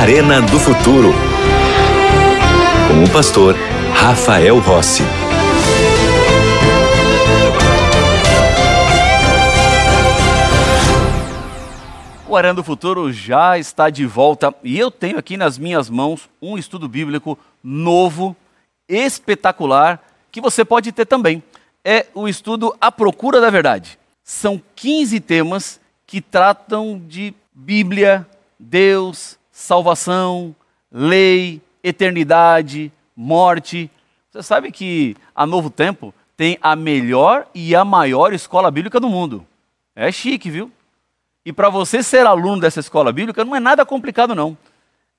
Arena do Futuro. Com o pastor Rafael Rossi. O Arena do Futuro já está de volta e eu tenho aqui nas minhas mãos um estudo bíblico novo, espetacular, que você pode ter também. É o estudo A Procura da Verdade. São 15 temas que tratam de Bíblia, Deus, salvação, lei, eternidade, morte. Você sabe que a Novo Tempo tem a melhor e a maior escola bíblica do mundo. É chique, viu? E para você ser aluno dessa escola bíblica não é nada complicado não.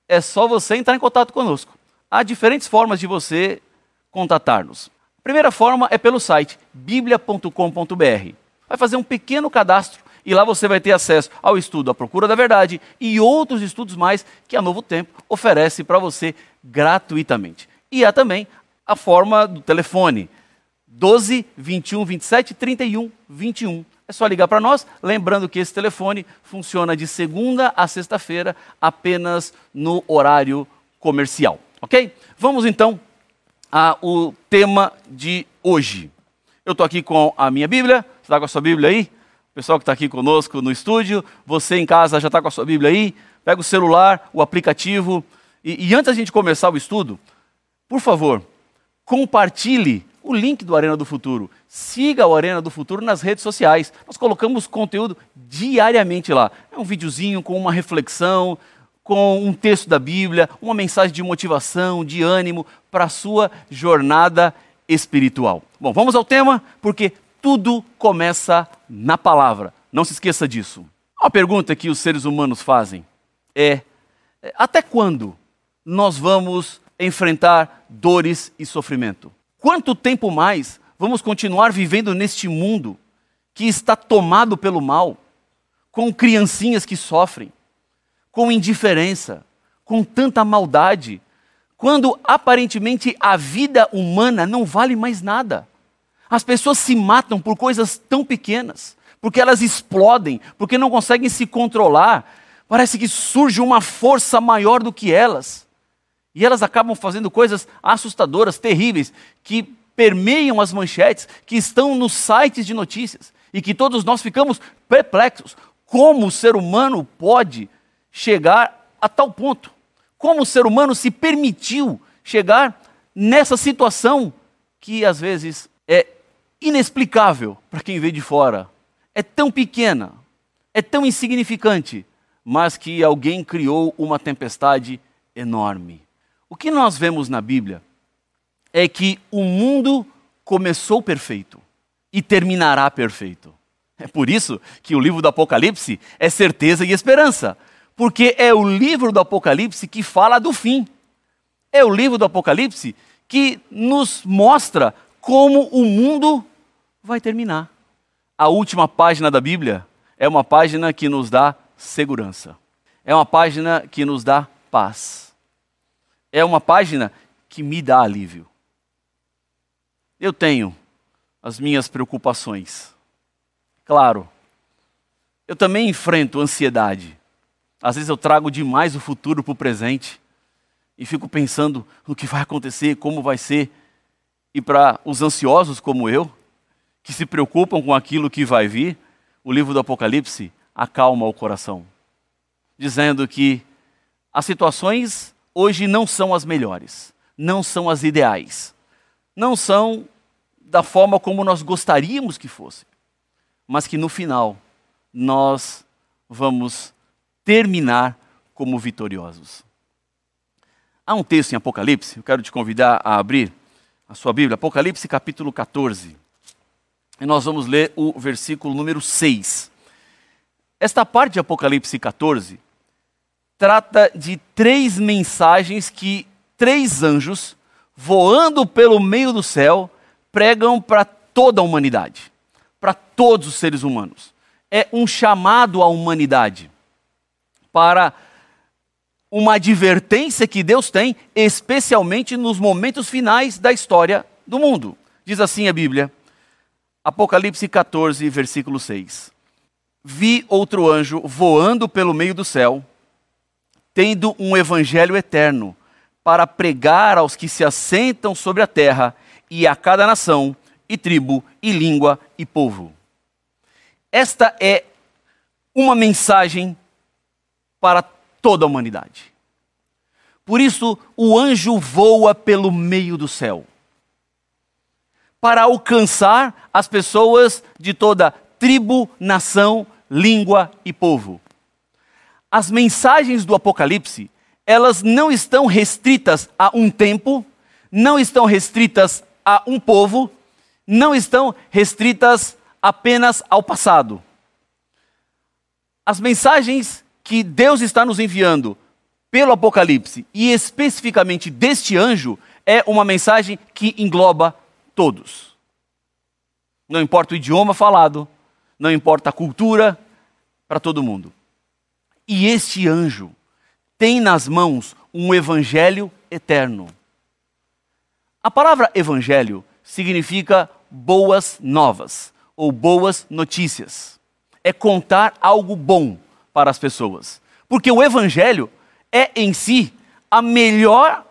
É só você entrar em contato conosco. Há diferentes formas de você contatar-nos. A primeira forma é pelo site biblia.com.br. Vai fazer um pequeno cadastro e lá você vai ter acesso ao estudo A Procura da Verdade e outros estudos mais que a Novo Tempo oferece para você gratuitamente. E há também a forma do telefone 12 21 27 31 21. É só ligar para nós, lembrando que esse telefone funciona de segunda a sexta-feira apenas no horário comercial, ok? Vamos então ao tema de hoje. Eu estou aqui com a minha Bíblia, você está com a sua Bíblia aí? Pessoal que está aqui conosco no estúdio, você em casa já está com a sua Bíblia aí? Pega o celular, o aplicativo. E, e antes da gente começar o estudo, por favor, compartilhe o link do Arena do Futuro. Siga o Arena do Futuro nas redes sociais. Nós colocamos conteúdo diariamente lá. É um videozinho com uma reflexão, com um texto da Bíblia, uma mensagem de motivação, de ânimo para a sua jornada espiritual. Bom, vamos ao tema, porque tudo começa na palavra. Não se esqueça disso. Uma pergunta que os seres humanos fazem é: até quando nós vamos enfrentar dores e sofrimento? Quanto tempo mais vamos continuar vivendo neste mundo que está tomado pelo mal, com criancinhas que sofrem, com indiferença, com tanta maldade, quando aparentemente a vida humana não vale mais nada? As pessoas se matam por coisas tão pequenas, porque elas explodem, porque não conseguem se controlar. Parece que surge uma força maior do que elas. E elas acabam fazendo coisas assustadoras, terríveis, que permeiam as manchetes, que estão nos sites de notícias e que todos nós ficamos perplexos. Como o ser humano pode chegar a tal ponto? Como o ser humano se permitiu chegar nessa situação que às vezes é inexplicável para quem vê de fora? É tão pequena, é tão insignificante, mas que alguém criou uma tempestade enorme. O que nós vemos na Bíblia é que o mundo começou perfeito e terminará perfeito. É por isso que o livro do Apocalipse é certeza e esperança, porque é o livro do Apocalipse que fala do fim. É o livro do Apocalipse que nos mostra como o mundo vai terminar. A última página da Bíblia é uma página que nos dá segurança. É uma página que nos dá paz é uma página que me dá alívio. Eu tenho as minhas preocupações. Claro, eu também enfrento ansiedade. Às vezes eu trago demais o futuro para o presente e fico pensando no que vai acontecer, como vai ser. E para os ansiosos como eu, que se preocupam com aquilo que vai vir, o livro do Apocalipse acalma o coração, dizendo que as situações hoje não são as melhores, não são as ideais, não são da forma como nós gostaríamos que fosse, mas que no final nós vamos terminar como vitoriosos. Há um texto em Apocalipse, eu quero te convidar a abrir a sua Bíblia, Apocalipse capítulo 14. E nós vamos ler o versículo número 6. Esta parte de Apocalipse 14 trata de três mensagens que três anjos, voando pelo meio do céu, pregam para toda a humanidade, para todos os seres humanos. É um chamado à humanidade para uma advertência que Deus tem, especialmente nos momentos finais da história do mundo. Diz assim a Bíblia, Apocalipse 14, versículo 6. Vi outro anjo voando pelo meio do céu tendo um evangelho eterno, para pregar aos que se assentam sobre a terra e a cada nação, e tribo, e língua, e povo. Esta é uma mensagem para toda a humanidade. Por isso, o anjo voa pelo meio do céu para alcançar as pessoas de toda tribo, nação, língua e povo. As mensagens do Apocalipse, elas não estão restritas a um tempo, não estão restritas a um povo, não estão restritas apenas ao passado. As mensagens que Deus está nos enviando pelo Apocalipse e especificamente deste anjo é uma mensagem que engloba todos. Não importa o idioma falado, não importa a cultura, para todo mundo. E este anjo tem nas mãos um evangelho eterno. A palavra evangelho significa boas novas ou boas notícias. É contar algo bom para as pessoas. Porque o evangelho é em si a melhor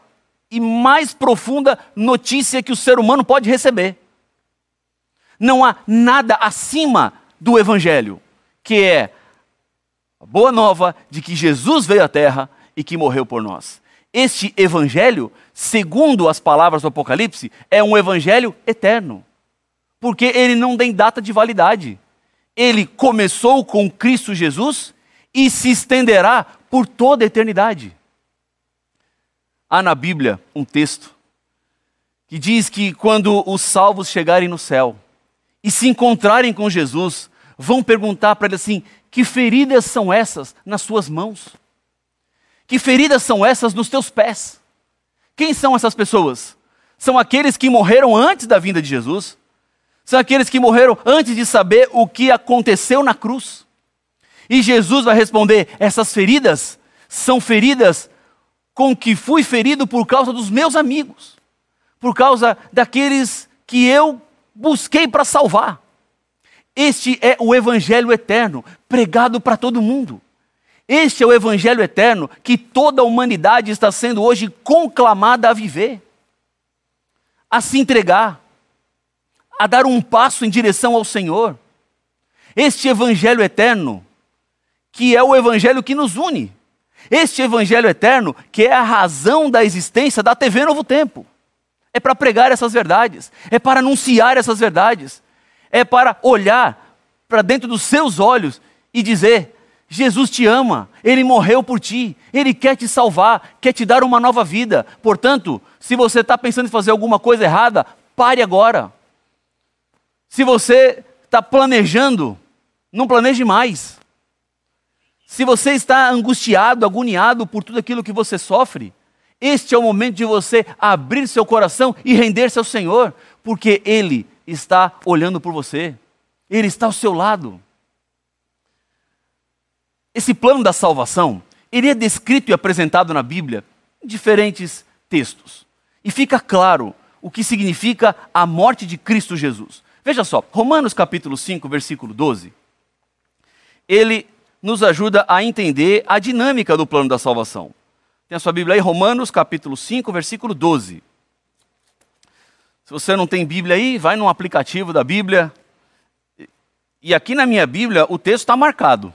e mais profunda notícia que o ser humano pode receber. Não há nada acima do Evangelho, que é a boa nova de que Jesus veio à Terra e que morreu por nós. Este Evangelho, segundo as palavras do Apocalipse, é um Evangelho eterno, porque ele não tem data de validade. Ele começou com Cristo Jesus e se estenderá por toda a eternidade. Há na Bíblia um texto que diz que quando os salvos chegarem no céu e se encontrarem com Jesus, vão perguntar para ele assim: que feridas são essas nas suas mãos? Que feridas são essas nos teus pés? Quem são essas pessoas? São aqueles que morreram antes da vinda de Jesus? São aqueles que morreram antes de saber o que aconteceu na cruz? E Jesus vai responder: essas feridas são feridas com que fui ferido por causa dos meus amigos, por causa daqueles que eu busquei para salvar. Este é o Evangelho eterno, pregado para todo mundo. Este é o Evangelho eterno que toda a humanidade está sendo hoje conclamada a viver, a se entregar, a dar um passo em direção ao Senhor. Este Evangelho eterno, que é o Evangelho que nos une. Este Evangelho eterno, que é a razão da existência da TV Novo Tempo. É para pregar essas verdades, é para anunciar essas verdades, é para olhar para dentro dos seus olhos e dizer: Jesus te ama, ele morreu por ti, ele quer te salvar, quer te dar uma nova vida. Portanto, se você está pensando em fazer alguma coisa errada, pare agora. Se você está planejando, não planeje mais. Se você está angustiado, agoniado por tudo aquilo que você sofre, este é o momento de você abrir seu coração e render-se ao Senhor, porque Ele está olhando por você, Ele está ao seu lado. Esse plano da salvação, ele é descrito e apresentado na Bíblia em diferentes textos. E fica claro o que significa a morte de Cristo Jesus. Veja só, Romanos capítulo 5, versículo 12. Ele nos ajuda a entender a dinâmica do plano da salvação. Tem a sua Bíblia aí, Romanos capítulo 5, versículo 12. Se você não tem Bíblia aí, vai num aplicativo da Bíblia. E aqui na minha Bíblia o texto está marcado.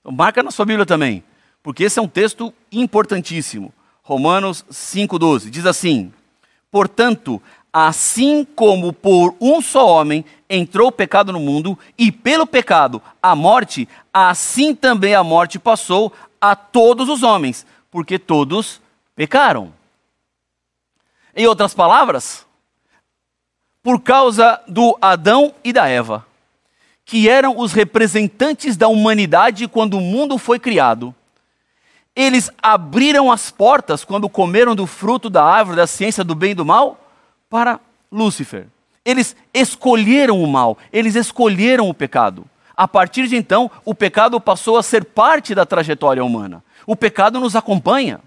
Então, marca na sua Bíblia também, porque esse é um texto importantíssimo. Romanos 5,12 diz assim: Portanto, assim como por um só homem entrou o pecado no mundo, e pelo pecado a morte, assim também a morte passou a todos os homens, porque todos pecaram. Em outras palavras, por causa do Adão e da Eva, que eram os representantes da humanidade quando o mundo foi criado, eles abriram as portas quando comeram do fruto da árvore da ciência do bem e do mal para Lúcifer. Eles escolheram o mal, eles escolheram o pecado. A partir de então, o pecado passou a ser parte da trajetória humana. O pecado nos acompanha.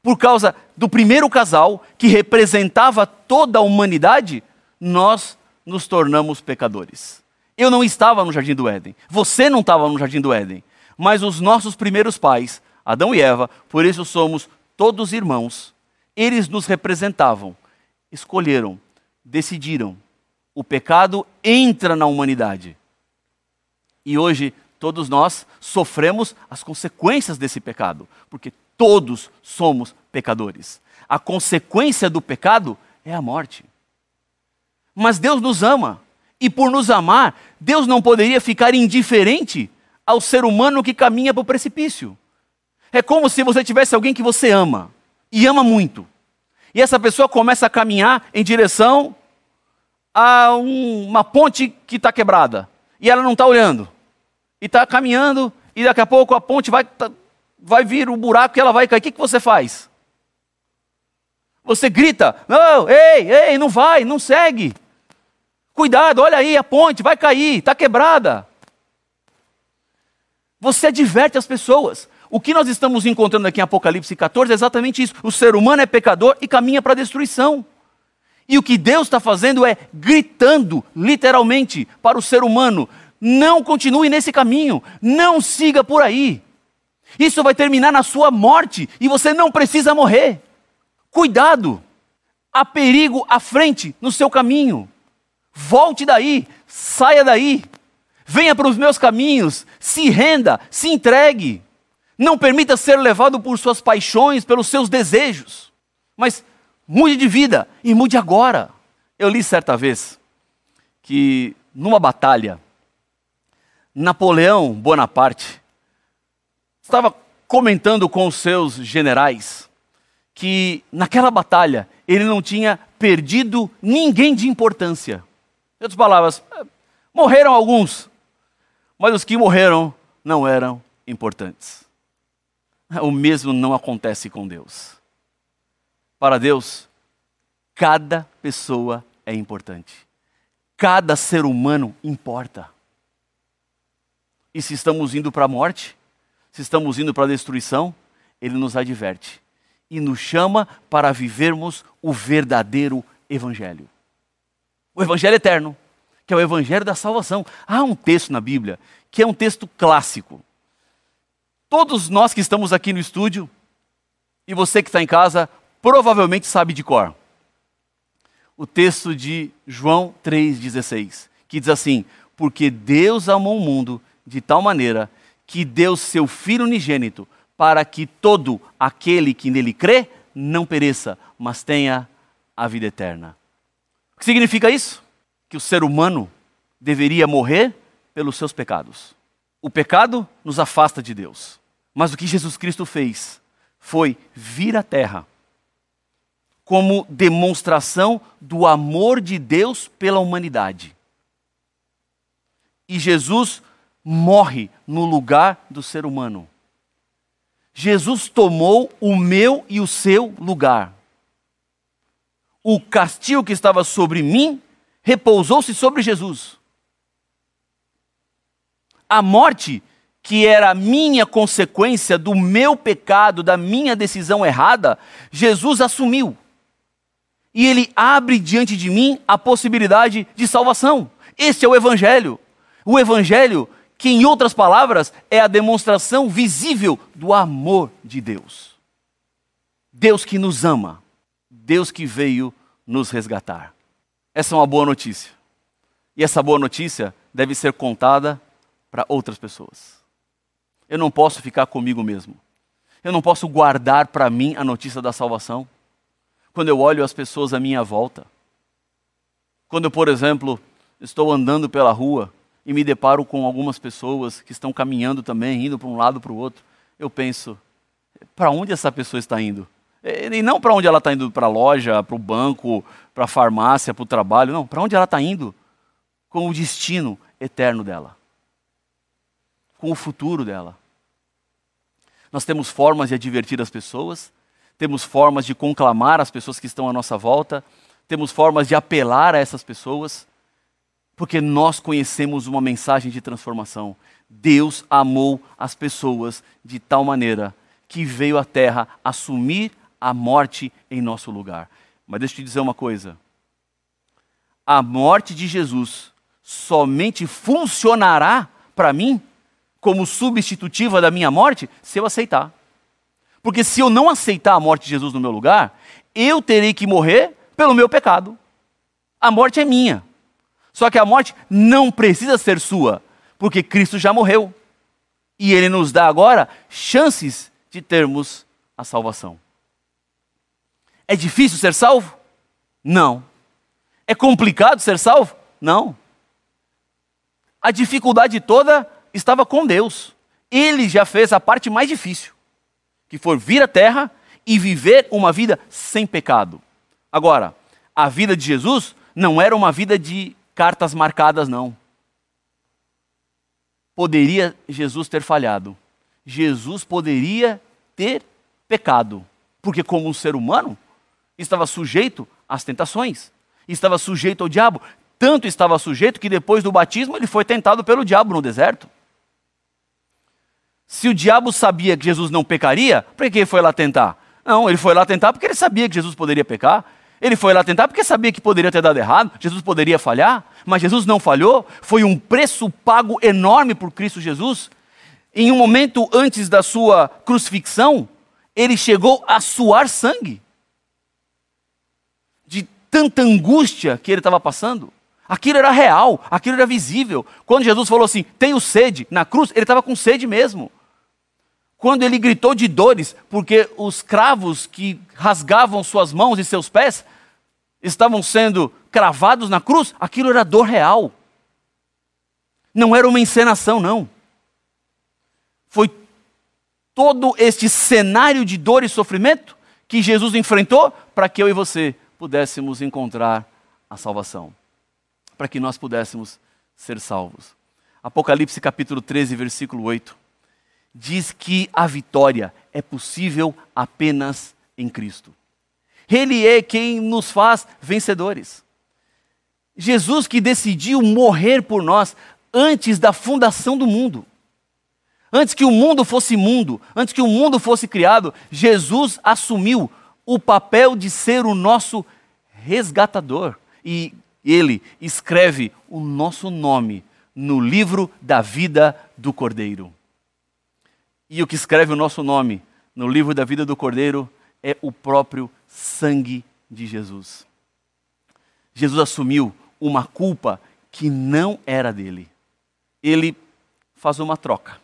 Por causa do primeiro casal, que representava toda a humanidade, nós nos tornamos pecadores. Eu não estava no jardim do Éden, você não estava no jardim do Éden, mas os nossos primeiros pais, Adão e Eva, por isso somos todos irmãos. Eles nos representavam, escolheram, decidiram. O pecado entra na humanidade. E hoje todos nós sofremos as consequências desse pecado, porque todos somos pecadores. A consequência do pecado é a morte. Mas Deus nos ama, e por nos amar, Deus não poderia ficar indiferente ao ser humano que caminha para o precipício. É como se você tivesse alguém que você ama, e ama muito. E essa pessoa começa a caminhar em direção a um, uma ponte que está quebrada. E ela não está olhando. E está caminhando, e daqui a pouco a ponte vai, tá, vai vir o buraco e ela vai cair. O que, que você faz? Você grita: Não, ei, ei, não vai, não segue. Cuidado, olha aí, a ponte vai cair, está quebrada. Você adverte as pessoas. O que nós estamos encontrando aqui em Apocalipse 14 é exatamente isso. O ser humano é pecador e caminha para a destruição. E o que Deus está fazendo é gritando, literalmente, para o ser humano: não continue nesse caminho, não siga por aí. Isso vai terminar na sua morte e você não precisa morrer. Cuidado, há perigo à frente no seu caminho. Volte daí, saia daí, venha para os meus caminhos, se renda, se entregue. Não permita ser levado por suas paixões, pelos seus desejos. Mas Mude de vida e mude agora. Eu li certa vez que numa batalha, Napoleão Bonaparte estava comentando com os seus generais que naquela batalha ele não tinha perdido ninguém de importância. Em outras palavras, morreram alguns, mas os que morreram não eram importantes. O mesmo não acontece com Deus. Para Deus, cada pessoa é importante. Cada ser humano importa. E se estamos indo para a morte, se estamos indo para a destruição, Ele nos adverte e nos chama para vivermos o verdadeiro Evangelho. O Evangelho eterno, que é o Evangelho da salvação. Há um texto na Bíblia que é um texto clássico. Todos nós que estamos aqui no estúdio, e você que está em casa, provavelmente sabe de cor. O texto de João 3,16, que diz assim: Porque Deus amou o mundo de tal maneira que deu seu Filho unigênito, para que todo aquele que nele crê não pereça, mas tenha a vida eterna. O que significa isso? Que o ser humano deveria morrer pelos seus pecados. O pecado nos afasta de Deus. Mas o que Jesus Cristo fez foi vir à terra como demonstração do amor de Deus pela humanidade. E Jesus morre no lugar do ser humano. Jesus tomou o meu e o seu lugar. O castigo que estava sobre mim repousou-se sobre Jesus. A morte, que era a minha consequência do meu pecado, da minha decisão errada, Jesus assumiu e ele abre diante de mim a possibilidade de salvação. Este é o Evangelho. O Evangelho, que em outras palavras é a demonstração visível do amor de Deus. Deus que nos ama, Deus que veio nos resgatar. Essa é uma boa notícia. E essa boa notícia deve ser contada para outras pessoas. Eu não posso ficar comigo mesmo. Eu não posso guardar para mim a notícia da salvação quando eu olho as pessoas à minha volta. Quando eu, por exemplo, estou andando pela rua e me deparo com algumas pessoas que estão caminhando também, indo para um lado para o outro, eu penso: para onde essa pessoa está indo? E não para onde ela está indo, para a loja, para o banco, para a farmácia, para o trabalho, não, para onde ela está indo com o destino eterno dela, com o futuro dela. Nós temos formas de advertir as pessoas, temos formas de conclamar as pessoas que estão à nossa volta, temos formas de apelar a essas pessoas, porque nós conhecemos uma mensagem de transformação. Deus amou as pessoas de tal maneira que veio à terra assumir a morte em nosso lugar. Mas deixa eu te dizer uma coisa: a morte de Jesus somente funcionará para mim como substitutiva da minha morte se eu aceitar. Porque se eu não aceitar a morte de Jesus no meu lugar, eu terei que morrer pelo meu pecado. A morte é minha. Só que a morte não precisa ser sua, porque Cristo já morreu. E Ele nos dá agora chances de termos a salvação. É difícil ser salvo? Não. É complicado ser salvo? Não. A dificuldade toda estava com Deus. Ele já fez a parte mais difícil que for vir à terra e viver uma vida sem pecado. Agora, a vida de Jesus não era uma vida de cartas marcadas, não. Poderia Jesus ter falhado. Jesus poderia ter pecado. Porque, como um ser humano, estava sujeito às tentações, estava sujeito ao diabo. Tanto estava sujeito que depois do batismo ele foi tentado pelo diabo no deserto. Se o diabo sabia que Jesus não pecaria, por que ele foi lá tentar? Não, ele foi lá tentar porque ele sabia que Jesus poderia pecar. Ele foi lá tentar porque sabia que poderia ter dado errado, Jesus poderia falhar, mas Jesus não falhou. Foi um preço pago enorme por Cristo Jesus. Em um momento antes da sua crucifixão, ele chegou a suar sangue. De tanta angústia que ele estava passando. Aquilo era real, aquilo era visível. Quando Jesus falou assim: tenho sede, na cruz, ele estava com sede mesmo. Quando ele gritou de dores, porque os cravos que rasgavam suas mãos e seus pés estavam sendo cravados na cruz, aquilo era dor real. Não era uma encenação, não. Foi todo este cenário de dor e sofrimento que Jesus enfrentou para que eu e você pudéssemos encontrar a salvação para que nós pudéssemos ser salvos. Apocalipse capítulo 13, versículo 8, diz que a vitória é possível apenas em Cristo. Ele é quem nos faz vencedores. Jesus que decidiu morrer por nós antes da fundação do mundo. Antes que o mundo fosse mundo, antes que o mundo fosse criado, Jesus assumiu o papel de ser o nosso resgatador. E ele escreve o nosso nome no livro da vida do Cordeiro. E o que escreve o nosso nome no livro da vida do Cordeiro é o próprio sangue de Jesus. Jesus assumiu uma culpa que não era dele. Ele faz uma troca.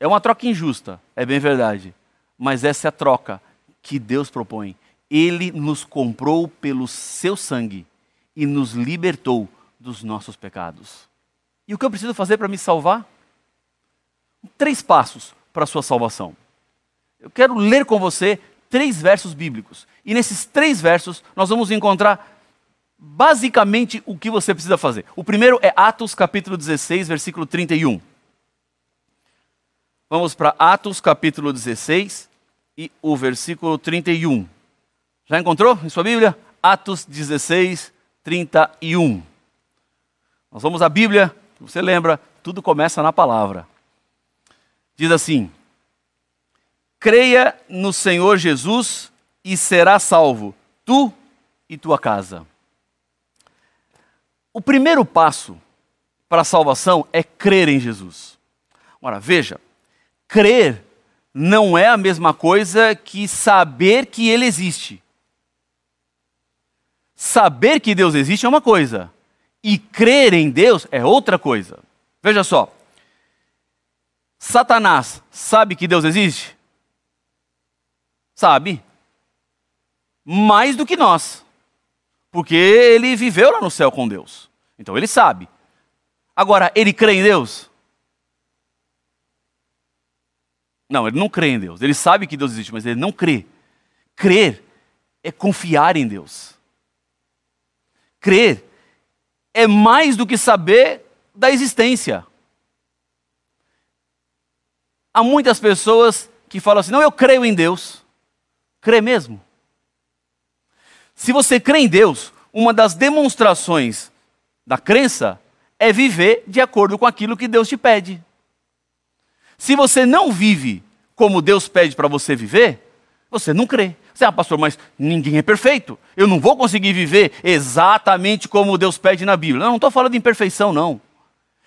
É uma troca injusta, é bem verdade. Mas essa é a troca que Deus propõe. Ele nos comprou pelo seu sangue e nos libertou dos nossos pecados. E o que eu preciso fazer para me salvar? Três passos para a sua salvação. Eu quero ler com você três versos bíblicos. E nesses três versos nós vamos encontrar basicamente o que você precisa fazer. O primeiro é Atos capítulo 16, versículo 31. Vamos para Atos capítulo 16 e o versículo 31. Já encontrou em sua Bíblia? Atos 16, 31. Nós vamos à Bíblia, você lembra, tudo começa na palavra. Diz assim: Creia no Senhor Jesus e será salvo, tu e tua casa. O primeiro passo para a salvação é crer em Jesus. Ora, veja, crer não é a mesma coisa que saber que ele existe. Saber que Deus existe é uma coisa, e crer em Deus é outra coisa. Veja só. Satanás sabe que Deus existe? Sabe. Mais do que nós. Porque ele viveu lá no céu com Deus. Então ele sabe. Agora, ele crê em Deus? Não, ele não crê em Deus. Ele sabe que Deus existe, mas ele não crê. Crer é confiar em Deus. Crer é mais do que saber da existência. Há muitas pessoas que falam assim: não, eu creio em Deus. Crê mesmo? Se você crê em Deus, uma das demonstrações da crença é viver de acordo com aquilo que Deus te pede. Se você não vive como Deus pede para você viver, você não crê. Você, ah, pastor, mas ninguém é perfeito. Eu não vou conseguir viver exatamente como Deus pede na Bíblia. Eu não estou falando em perfeição, não.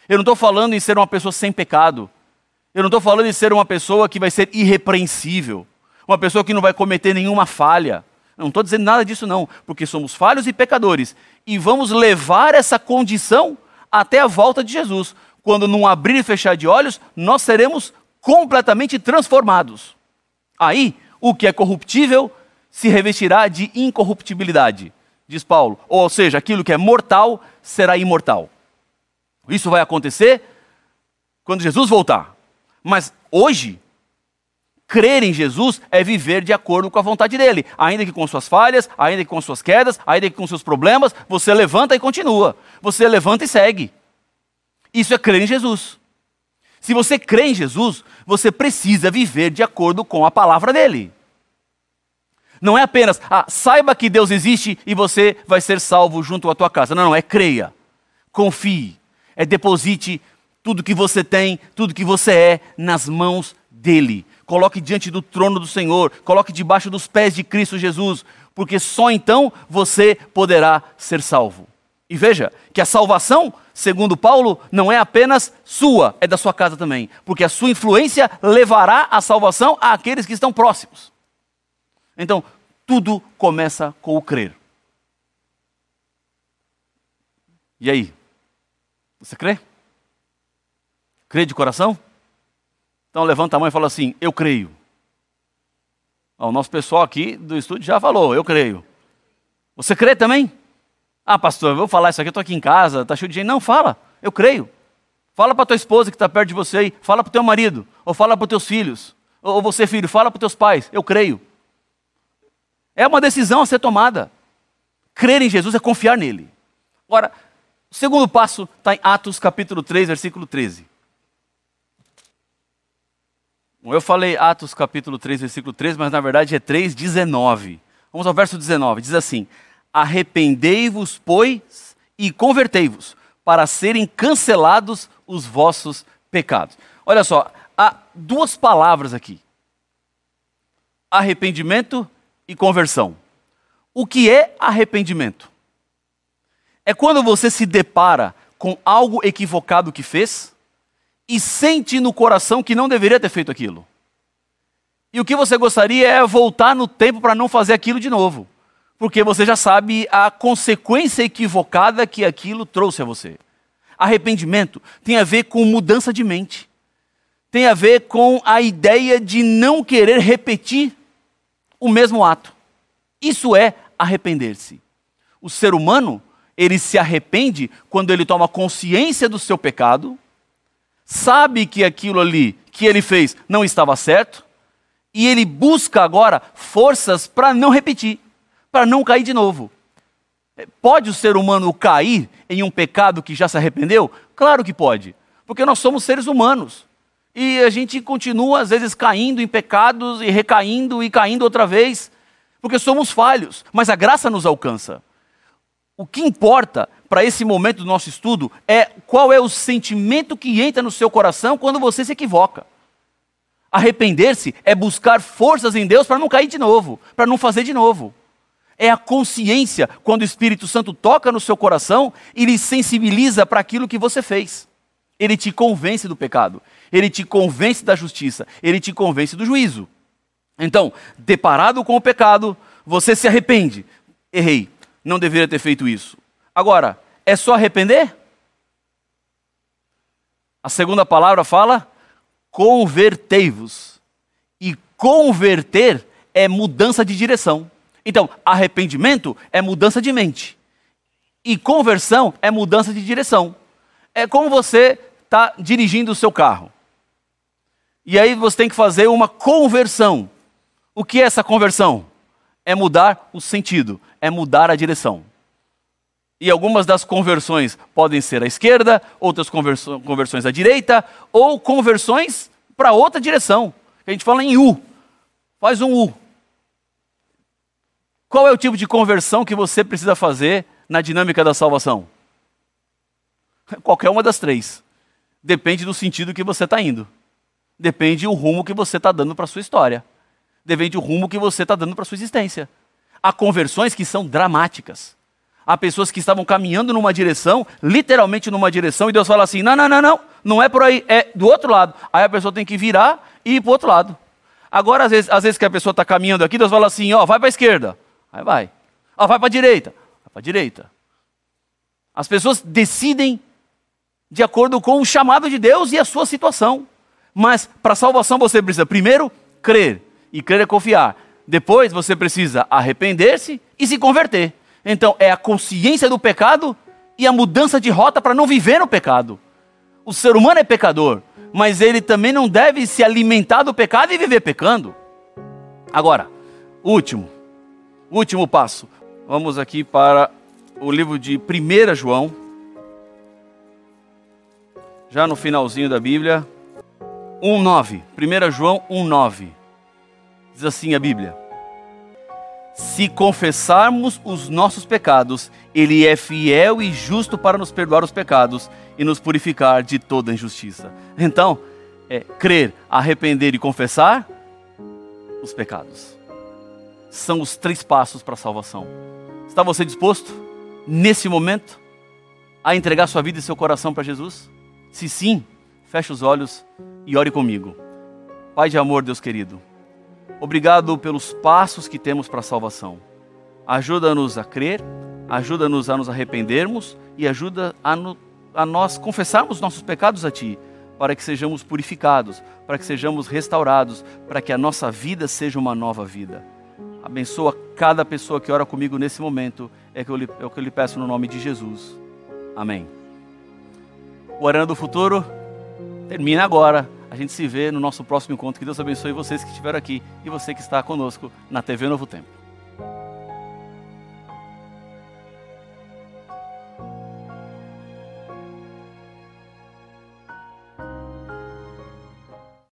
Eu não estou falando em ser uma pessoa sem pecado. Eu não estou falando em ser uma pessoa que vai ser irrepreensível. uma pessoa que não vai cometer nenhuma falha. Não estou dizendo nada disso, não, porque somos falhos e pecadores. E vamos levar essa condição até a volta de Jesus. Quando, num abrir e fechar de olhos, nós seremos completamente transformados. Aí, o que é corruptível se revestirá de incorruptibilidade, diz Paulo. Ou seja, aquilo que é mortal será imortal. Isso vai acontecer quando Jesus voltar. Mas hoje, crer em Jesus é viver de acordo com a vontade dele. Ainda que com suas falhas, ainda que com suas quedas, ainda que com seus problemas, você levanta e continua. Você levanta e segue. Isso é crer em Jesus. Se você crê em Jesus, você precisa viver de acordo com a palavra dele. Não é apenas, ah, saiba que Deus existe e você vai ser salvo junto à tua casa. Não, não, é creia, confie, é deposite tudo que você tem, tudo que você é nas mãos dele. Coloque diante do trono do Senhor, coloque debaixo dos pés de Cristo Jesus, porque só então você poderá ser salvo. E veja que a salvação, segundo Paulo, não é apenas sua, é da sua casa também, porque a sua influência levará a salvação àqueles que estão próximos. Então, tudo começa com o crer. E aí? Você crê? Crê de coração? Então levanta a mão e fala assim: Eu creio. o nosso pessoal aqui do estúdio já falou: Eu creio. Você crê também? Ah, pastor, eu vou falar isso aqui, eu estou aqui em casa, está cheio de gente. Não, fala, eu creio. Fala para tua esposa que está perto de você aí, fala para o teu marido, ou fala para os teus filhos, ou você, filho, fala para os teus pais, eu creio. É uma decisão a ser tomada. Crer em Jesus é confiar nele. Agora, o segundo passo está em Atos capítulo 3, versículo 13. Eu falei Atos capítulo 3, versículo 13, mas na verdade é 3, 19. Vamos ao verso 19. Diz assim: Arrependei-vos, pois, e convertei-vos, para serem cancelados os vossos pecados. Olha só, há duas palavras aqui: arrependimento e conversão. O que é arrependimento? É quando você se depara com algo equivocado que fez e sente no coração que não deveria ter feito aquilo. E o que você gostaria é voltar no tempo para não fazer aquilo de novo, porque você já sabe a consequência equivocada que aquilo trouxe a você. Arrependimento tem a ver com mudança de mente, tem a ver com a ideia de não querer repetir o mesmo ato. Isso é arrepender-se. O ser humano, ele se arrepende quando ele toma consciência do seu pecado, sabe que aquilo ali que ele fez não estava certo, e ele busca agora forças para não repetir, para não cair de novo. Pode o ser humano cair em um pecado que já se arrependeu? Claro que pode, porque nós somos seres humanos. E a gente continua, às vezes, caindo em pecados e recaindo e caindo outra vez, porque somos falhos, mas a graça nos alcança. O que importa para esse momento do nosso estudo é qual é o sentimento que entra no seu coração quando você se equivoca. Arrepender-se é buscar forças em Deus para não cair de novo, para não fazer de novo. É a consciência quando o Espírito Santo toca no seu coração e lhe sensibiliza para aquilo que você fez. Ele te convence do pecado, ele te convence da justiça, ele te convence do juízo. Então, deparado com o pecado, você se arrepende. Errei, não deveria ter feito isso. Agora, é só arrepender? A segunda palavra fala: convertei-vos. E converter é mudança de direção. Então, arrependimento é mudança de mente. E conversão é mudança de direção. É como você está dirigindo o seu carro. E aí você tem que fazer uma conversão. O que é essa conversão? É mudar o sentido, é mudar a direção. E algumas das conversões podem ser à esquerda, outras conversões à direita, ou conversões para outra direção. A gente fala em U. Faz um U. Qual é o tipo de conversão que você precisa fazer na dinâmica da salvação? Qualquer uma das três. Depende do sentido que você está indo. Depende do rumo que você está dando para a sua história. Depende do rumo que você está dando para sua existência. Há conversões que são dramáticas. Há pessoas que estavam caminhando numa direção, literalmente numa direção, e Deus fala assim: não, não, não, não, não é por aí, é do outro lado. Aí a pessoa tem que virar e ir para o outro lado. Agora, às vezes, às vezes que a pessoa está caminhando aqui, Deus fala assim, ó, vai para a esquerda. Aí vai. Ó, vai para a direita. Vai para a direita. As pessoas decidem de acordo com o chamado de Deus e a sua situação. Mas para salvação você precisa primeiro crer. E crer é confiar. Depois você precisa arrepender-se e se converter. Então é a consciência do pecado e a mudança de rota para não viver no pecado. O ser humano é pecador, mas ele também não deve se alimentar do pecado e viver pecando. Agora, último, último passo. Vamos aqui para o livro de 1 João, já no finalzinho da Bíblia, 1,9. 1 João 1,9. Diz assim a Bíblia: Se confessarmos os nossos pecados, Ele é fiel e justo para nos perdoar os pecados e nos purificar de toda injustiça. Então, é crer, arrepender e confessar os pecados. São os três passos para a salvação. Está você disposto, nesse momento, a entregar sua vida e seu coração para Jesus? Se sim, feche os olhos e ore comigo. Pai de amor, Deus querido, obrigado pelos passos que temos para a salvação. Ajuda-nos a crer, ajuda-nos a nos arrependermos e ajuda a, no, a nós confessarmos nossos pecados a Ti, para que sejamos purificados, para que sejamos restaurados, para que a nossa vida seja uma nova vida. Abençoa cada pessoa que ora comigo nesse momento, é, que é o que eu lhe peço no nome de Jesus. Amém. O Orando do Futuro termina agora. A gente se vê no nosso próximo encontro. Que Deus abençoe vocês que estiveram aqui e você que está conosco na TV Novo Tempo.